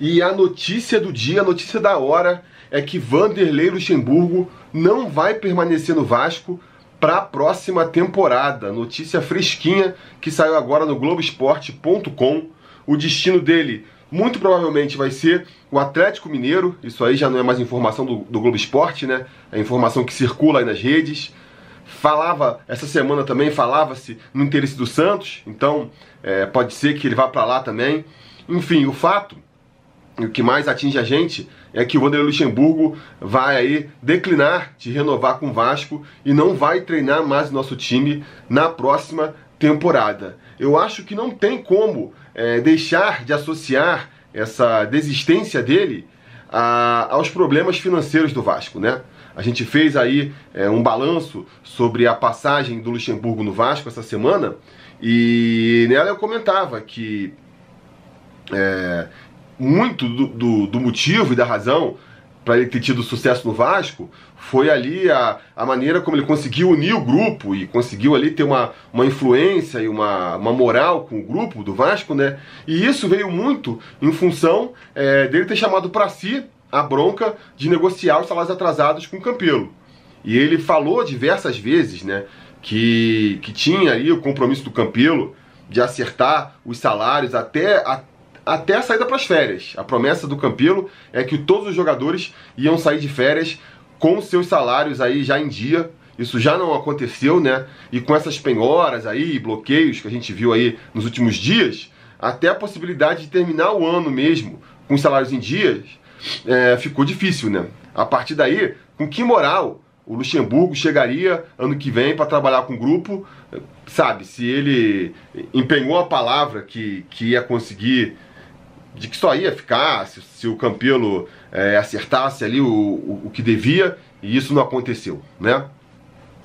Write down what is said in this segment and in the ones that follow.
E a notícia do dia, a notícia da hora, é que Vanderlei Luxemburgo não vai permanecer no Vasco para a próxima temporada. Notícia fresquinha que saiu agora no Globoesporte.com. O destino dele muito provavelmente vai ser o Atlético Mineiro. Isso aí já não é mais informação do, do Globo Esporte, né? É informação que circula aí nas redes. Falava, essa semana também falava-se no interesse do Santos, então é, pode ser que ele vá para lá também. Enfim, o fato, o que mais atinge a gente, é que o Vanderlei Luxemburgo vai aí declinar de renovar com o Vasco e não vai treinar mais o nosso time na próxima temporada. Eu acho que não tem como é, deixar de associar essa desistência dele a, aos problemas financeiros do Vasco, né? A gente fez aí é, um balanço sobre a passagem do Luxemburgo no Vasco essa semana e nela eu comentava que é, muito do, do, do motivo e da razão para ele ter tido sucesso no Vasco foi ali a, a maneira como ele conseguiu unir o grupo e conseguiu ali ter uma, uma influência e uma, uma moral com o grupo do Vasco, né? E isso veio muito em função é, dele ter chamado para si a bronca de negociar os salários atrasados com o Campelo. E ele falou diversas vezes, né, que, que tinha ali o compromisso do Campelo de acertar os salários até, a, até a saída para as férias. A promessa do Campelo é que todos os jogadores iam sair de férias com seus salários aí já em dia. Isso já não aconteceu, né? E com essas penhoras aí, bloqueios que a gente viu aí nos últimos dias, até a possibilidade de terminar o ano mesmo com salários em dias é, ficou difícil, né? A partir daí, com que moral o Luxemburgo chegaria ano que vem para trabalhar com o grupo, sabe? Se ele empenhou a palavra que, que ia conseguir, de que só ia ficar, se, se o Campelo é, acertasse ali o, o, o, que devia, e isso não aconteceu, né?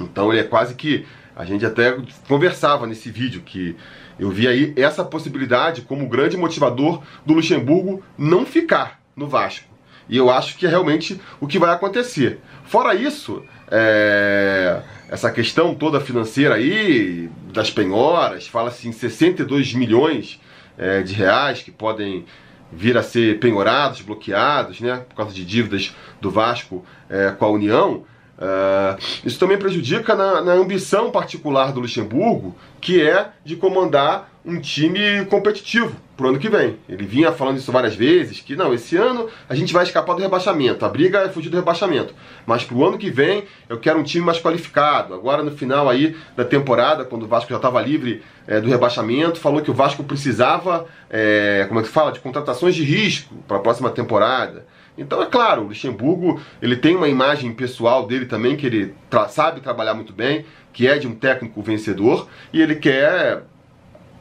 Então ele é quase que. A gente até conversava nesse vídeo que eu vi aí essa possibilidade como grande motivador do Luxemburgo não ficar no Vasco. E eu acho que é realmente o que vai acontecer. Fora isso, é, essa questão toda financeira aí, das penhoras, fala-se em 62 milhões é, de reais que podem vir a ser penhorados, bloqueados, né, por causa de dívidas do Vasco é, com a União. Uh, isso também prejudica na, na, ambição particular do Luxemburgo, que é de comandar um time competitivo pro ano que vem. Ele vinha falando isso várias vezes, que não, esse ano a gente vai escapar do rebaixamento, a briga é fugir do rebaixamento. Mas pro ano que vem eu quero um time mais qualificado. Agora no final aí da temporada, quando o Vasco já estava livre é, do rebaixamento, falou que o Vasco precisava, é, como é que fala, de contratações de risco para a próxima temporada. Então é claro, o Luxemburgo ele tem uma imagem pessoal dele também que ele tra sabe trabalhar muito bem, que é de um técnico vencedor e ele quer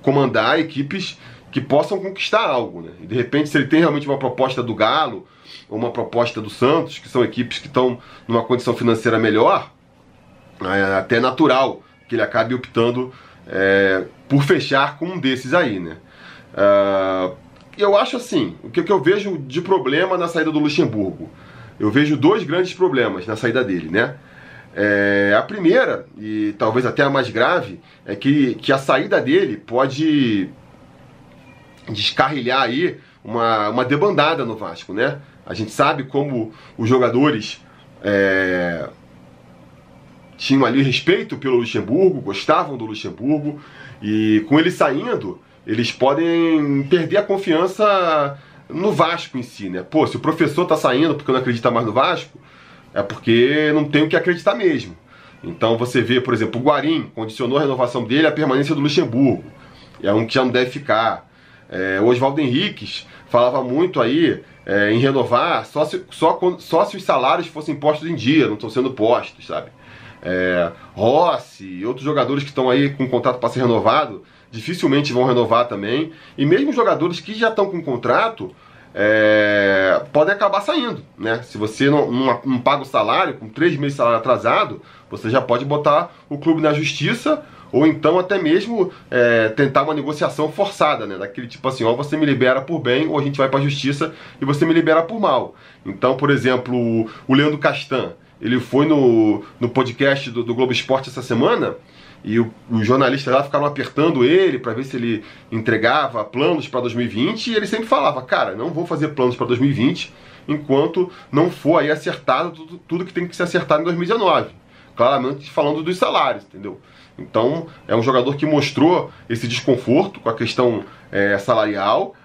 comandar equipes que possam conquistar algo, né? E de repente, se ele tem realmente uma proposta do Galo ou uma proposta do Santos, que são equipes que estão numa condição financeira melhor, é até natural que ele acabe optando é, por fechar com um desses aí, né? Uh, eu acho assim, o que, que eu vejo de problema na saída do Luxemburgo? Eu vejo dois grandes problemas na saída dele, né? É, a primeira, e talvez até a mais grave, é que, que a saída dele pode descarrilhar aí uma, uma debandada no Vasco, né? A gente sabe como os jogadores é, tinham ali respeito pelo Luxemburgo, gostavam do Luxemburgo, e com ele saindo, eles podem perder a confiança no Vasco em si, né? Pô, se o professor tá saindo porque não acredita mais no Vasco, é porque não tem o que acreditar mesmo. Então você vê, por exemplo, o Guarim condicionou a renovação dele à permanência do Luxemburgo. É um que já não deve ficar. É, o Oswaldo Henriques falava muito aí é, em renovar só se, só, só se os salários fossem postos em dia, não estão sendo postos, sabe? É, Rossi e outros jogadores que estão aí com contrato para ser renovado dificilmente vão renovar também. E mesmo jogadores que já estão com contrato é, podem acabar saindo. Né? Se você não, não, não, paga o salário, com três meses de salário atrasado, você já pode botar o clube na justiça ou então até mesmo é, tentar uma negociação forçada, né? Daquele tipo assim, ó, você me libera por bem ou a gente vai para a justiça e você me libera por mal. Então, por exemplo, o Leandro Castan, ele foi no, no podcast do, do Globo Esporte essa semana e o, os jornalistas lá ficaram apertando ele para ver se ele entregava planos para 2020 e ele sempre falava, cara, não vou fazer planos para 2020 enquanto não for aí acertado tudo, tudo que tem que ser acertado em 2019. Claramente falando dos salários, entendeu? Então é um jogador que mostrou esse desconforto com a questão é, salarial.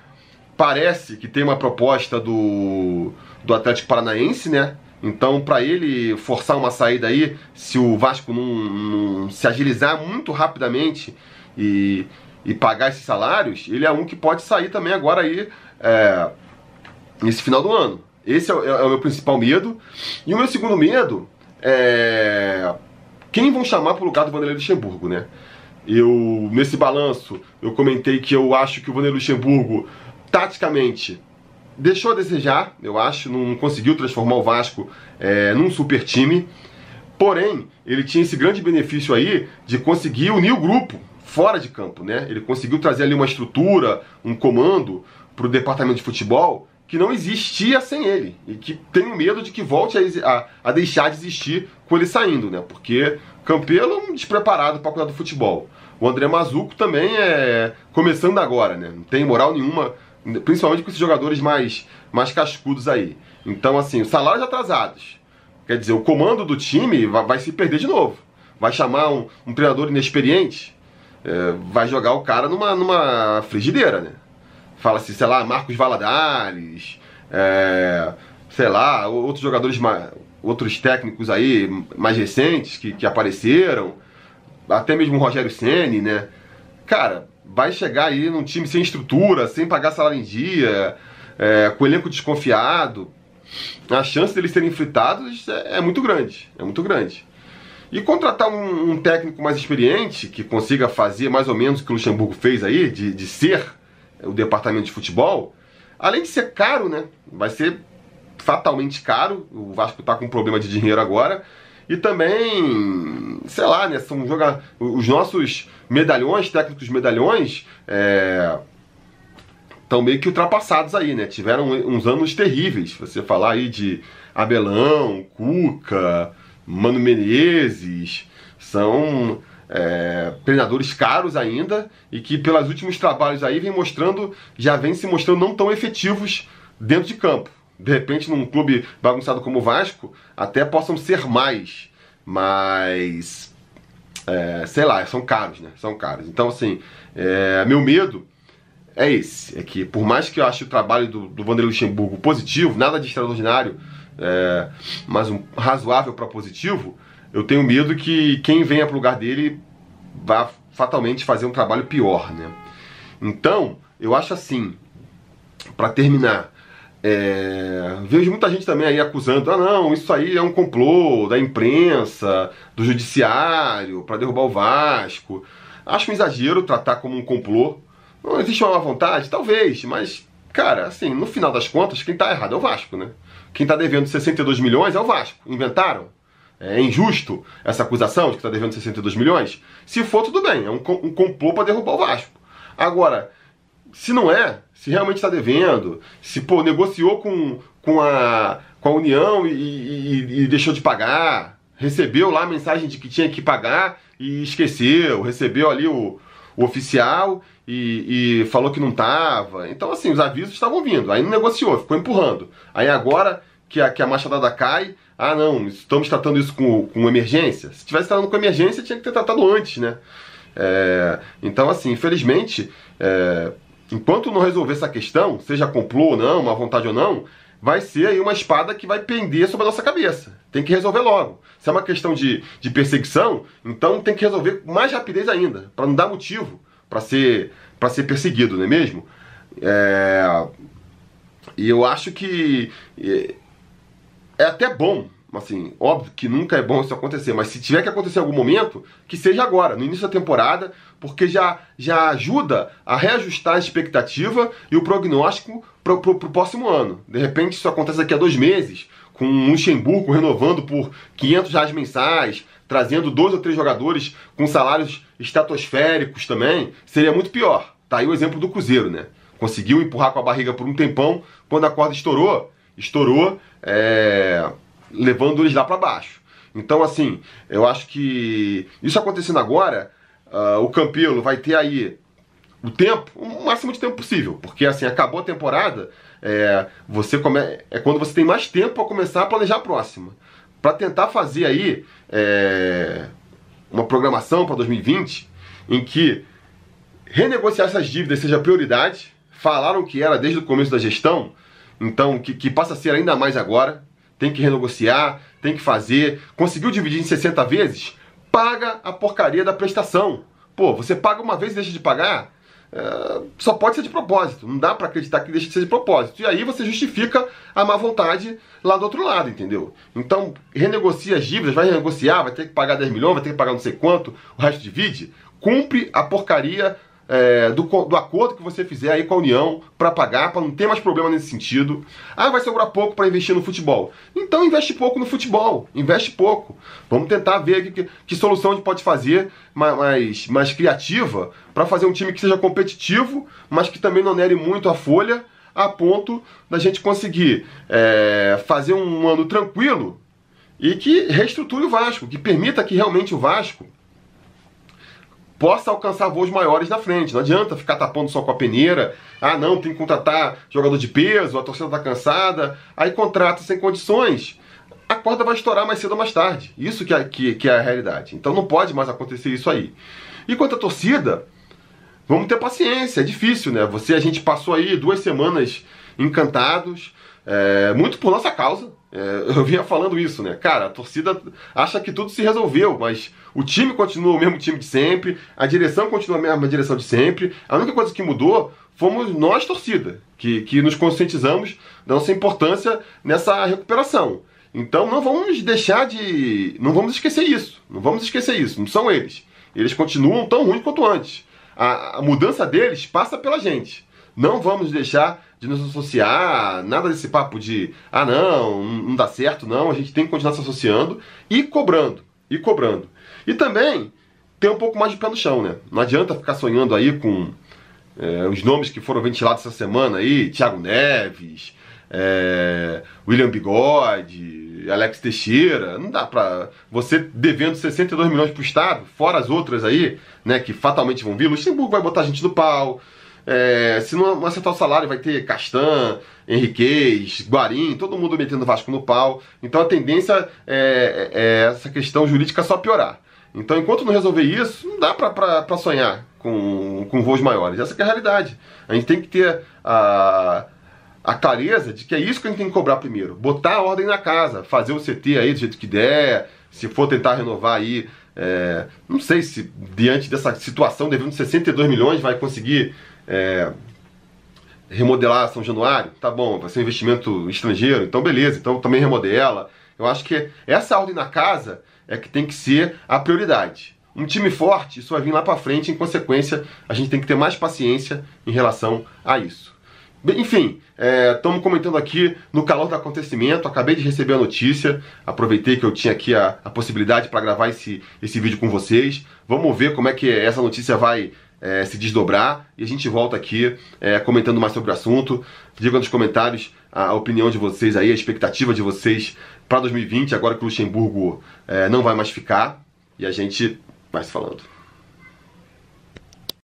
Parece que tem uma proposta do, do Atlético Paranaense, né? Então, para ele forçar uma saída aí, se o Vasco não, não, se agilizar muito rapidamente e, e pagar esses salários, ele é um que pode sair também agora aí é, nesse final do ano. Esse é, é, é o meu principal medo. E o meu segundo medo é quem vão chamar para o lugar do Vanderlei Luxemburgo, né? Eu, nesse balanço, eu comentei que eu acho que o Vanderlei Luxemburgo, taticamente, deixou a desejar, eu acho, não conseguiu transformar o Vasco é, num super time. Porém, ele tinha esse grande benefício aí de conseguir unir o grupo fora de campo, né? Ele conseguiu trazer ali uma estrutura, um comando para o departamento de futebol que não existia sem ele e que tenho medo de que volte a, a, a deixar de existir com ele saindo, né? Porque Campelo é um despreparado para cuidar do futebol. O André Mazuco também é começando agora, né? Não tem moral nenhuma principalmente com esses jogadores mais, mais cascudos aí. Então, assim, os salários atrasados. Quer dizer, o comando do time vai, vai se perder de novo. Vai chamar um, um treinador inexperiente, é, vai jogar o cara numa, numa frigideira, né? Fala-se, sei lá, Marcos Valadares, é, sei lá, outros jogadores, outros técnicos aí mais recentes que, que apareceram, até mesmo o Rogério Ceni, né? Cara, vai chegar aí num time sem estrutura, sem pagar salário em dia, é, com elenco desconfiado, a chance deles serem fritados é, é muito grande. É muito grande. E contratar um, um, técnico mais experiente, que consiga fazer mais ou menos o que o Luxemburgo fez aí, de, de ser o departamento de futebol, além de ser caro, né? Vai ser fatalmente caro. O Vasco está com problema de dinheiro agora. E também, sei lá, né? São jogar os nossos medalhões, técnicos medalhões, estão é, meio que ultrapassados aí, né? Tiveram uns anos terríveis. Você falar aí de Abelão, Cuca, Mano Menezes, são é, treinadores caros ainda e que pelos últimos trabalhos aí vem mostrando, já vem se mostrando não tão efetivos dentro de campo de repente num clube bagunçado como o Vasco, até possam ser mais, mas é, sei lá, são caros, né? São caros. Então, assim, é, meu medo é esse, é que por mais que eu ache o trabalho do, do Vanderlei Luxemburgo positivo, nada de extraordinário, é, mas um razoável para positivo, eu tenho medo que quem venha para o lugar dele vá fatalmente fazer um trabalho pior, né? Então, eu acho assim, para terminar, é, vejo muita gente também aí acusando, ah não, isso aí é um complô da imprensa, do judiciário, para derrubar o Vasco. Acho um exagero tratar como um complô. Não existe uma má vontade? Talvez, mas, cara, assim, no final das contas, quem tá errado é o Vasco, né? Quem tá devendo 62 milhões é o Vasco. Inventaram? É injusto essa acusação de que tá devendo 62 milhões? Se for, tudo bem, é um, um complô para derrubar o Vasco. Agora, se não é, se realmente está devendo, se pô, negociou com, com, a, com a União e, e, e, deixou de pagar, recebeu lá a mensagem de que tinha que pagar e esqueceu, recebeu ali o, o oficial e, e falou que não estava. Então, assim, os avisos estavam vindo, aí não negociou, ficou empurrando. Aí agora que a, que a machadada cai, ah não, estamos tratando isso com, com emergência. Se tivesse tratando com emergência, tinha que ter tratado antes, né? É, então, assim, infelizmente, é, Enquanto não resolver essa questão, seja complô ou não, uma vontade ou não, vai ser aí uma espada que vai pender sobre a nossa cabeça. Tem que resolver logo. Se é uma questão de, de perseguição, então tem que resolver com mais rapidez ainda, para não dar motivo para ser, ser perseguido, não é mesmo? É... E eu acho que é, até bom assim, óbvio que nunca é bom isso acontecer, mas se tiver que acontecer em algum momento, que seja agora, no início da temporada, porque já, já ajuda a reajustar a expectativa e o prognóstico para o próximo ano. De repente isso acontece daqui a dois meses, com um Luxemburgo renovando por 500 reais mensais, trazendo dois ou três jogadores com salários estratosféricos também, seria muito pior. Tá aí o exemplo do Cruzeiro, né? Conseguiu empurrar com a barriga por um tempão, quando a corda estourou, estourou, é levando eles lá para baixo. Então, assim, eu acho que isso acontecendo agora, uh, o Campelo vai ter aí o tempo, o máximo de tempo possível, porque assim, acabou a temporada, é, você come... é quando você tem mais tempo para começar a planejar a próxima. Para tentar fazer aí é, uma programação para 2020 em que renegociar essas dívidas seja prioridade. Falaram que era desde o começo da gestão, então que, que passa a ser ainda mais agora. Tem que renegociar, tem que fazer. Conseguiu dividir em 60 vezes? Paga a porcaria da prestação. Pô, você paga uma vez e deixa de pagar? É, só pode ser de propósito. Não dá para acreditar que deixa de ser de propósito. E aí você justifica a má vontade lá do outro lado, entendeu? Então, renegocia as dívidas, vai renegociar, vai ter que pagar 10 milhões, vai ter que pagar não sei quanto, o resto divide. Cumpre a porcaria é, do, do, acordo que você fizer aí com a União para pagar, para não ter mais problema nesse sentido. Ah, vai sobrar pouco para investir no futebol. Então investe pouco no futebol, investe pouco. Vamos tentar ver que, que solução a gente pode fazer mais, mais criativa para fazer um time que seja competitivo, mas que também não nere muito a folha, a ponto da gente conseguir é, fazer um ano tranquilo e que reestruture o Vasco, que permita que realmente o Vasco possa alcançar voos maiores na frente. Não adianta ficar tapando só com a peneira. Ah, não, tem que contratar jogador de peso, a torcida está cansada. Aí contrata sem condições. A corda vai estourar mais cedo ou mais tarde. Isso que é, que, que é a realidade. Então não pode mais acontecer isso aí. E quanto à torcida, vamos ter paciência. É difícil, né? Você, a gente passou aí duas semanas encantados, é, muito por nossa causa. É, eu vinha falando isso, né? Cara, a torcida acha que tudo se resolveu, mas o time continua o mesmo time de sempre, a direção continua a mesma direção de sempre. A única coisa que mudou fomos nós, torcida, que, que nos conscientizamos da nossa importância nessa recuperação. Então não vamos deixar de. Não vamos esquecer isso. Não vamos esquecer isso. Não são eles. Eles continuam tão ruins quanto antes. A, a mudança deles passa pela gente. Não vamos deixar de nos associar, nada desse papo de ah não, não dá certo, não, a gente tem que continuar se associando e cobrando, e cobrando. E também ter um pouco mais de pé no chão, né? Não adianta ficar sonhando aí com é, os nomes que foram ventilados essa semana aí, Thiago Neves, é, William Bigode, Alex Teixeira, não dá pra. Você devendo 62 milhões pro Estado, fora as outras aí, né, que fatalmente vão vir, Luxemburgo vai botar a gente no pau, é, se não acertar o salário, vai ter Castan, Henriquez, Guarim, todo mundo metendo Vasco no pau. Então a tendência é, é, é essa questão jurídica só piorar. Então, enquanto não resolver isso, não dá pra sonhar com, com voos maiores. Essa é a realidade. A gente tem que ter a, a clareza de que é isso que a gente tem que cobrar primeiro. Botar a ordem na casa, fazer o CT aí do jeito que der, se for tentar renovar aí. É, não sei se diante dessa situação, devendo 62 milhões, vai conseguir é, remodelar São Januário, tá bom, vai ser um investimento estrangeiro, então beleza, então também remodela. Eu acho que essa ordem na casa é que tem que ser a prioridade. Um time forte, isso vai vir lá para frente, em consequência, a gente tem que ter mais paciência em relação a isso. Enfim, estamos é, comentando aqui no calor do acontecimento. Acabei de receber a notícia, aproveitei que eu tinha aqui a, a possibilidade para gravar esse, esse vídeo com vocês. Vamos ver como é que essa notícia vai é, se desdobrar e a gente volta aqui é, comentando mais sobre o assunto. Diga nos comentários a, a, opinião de vocês aí, a expectativa de vocês para 2020, agora que o Luxemburgo é, não vai mais ficar e a gente vai se falando.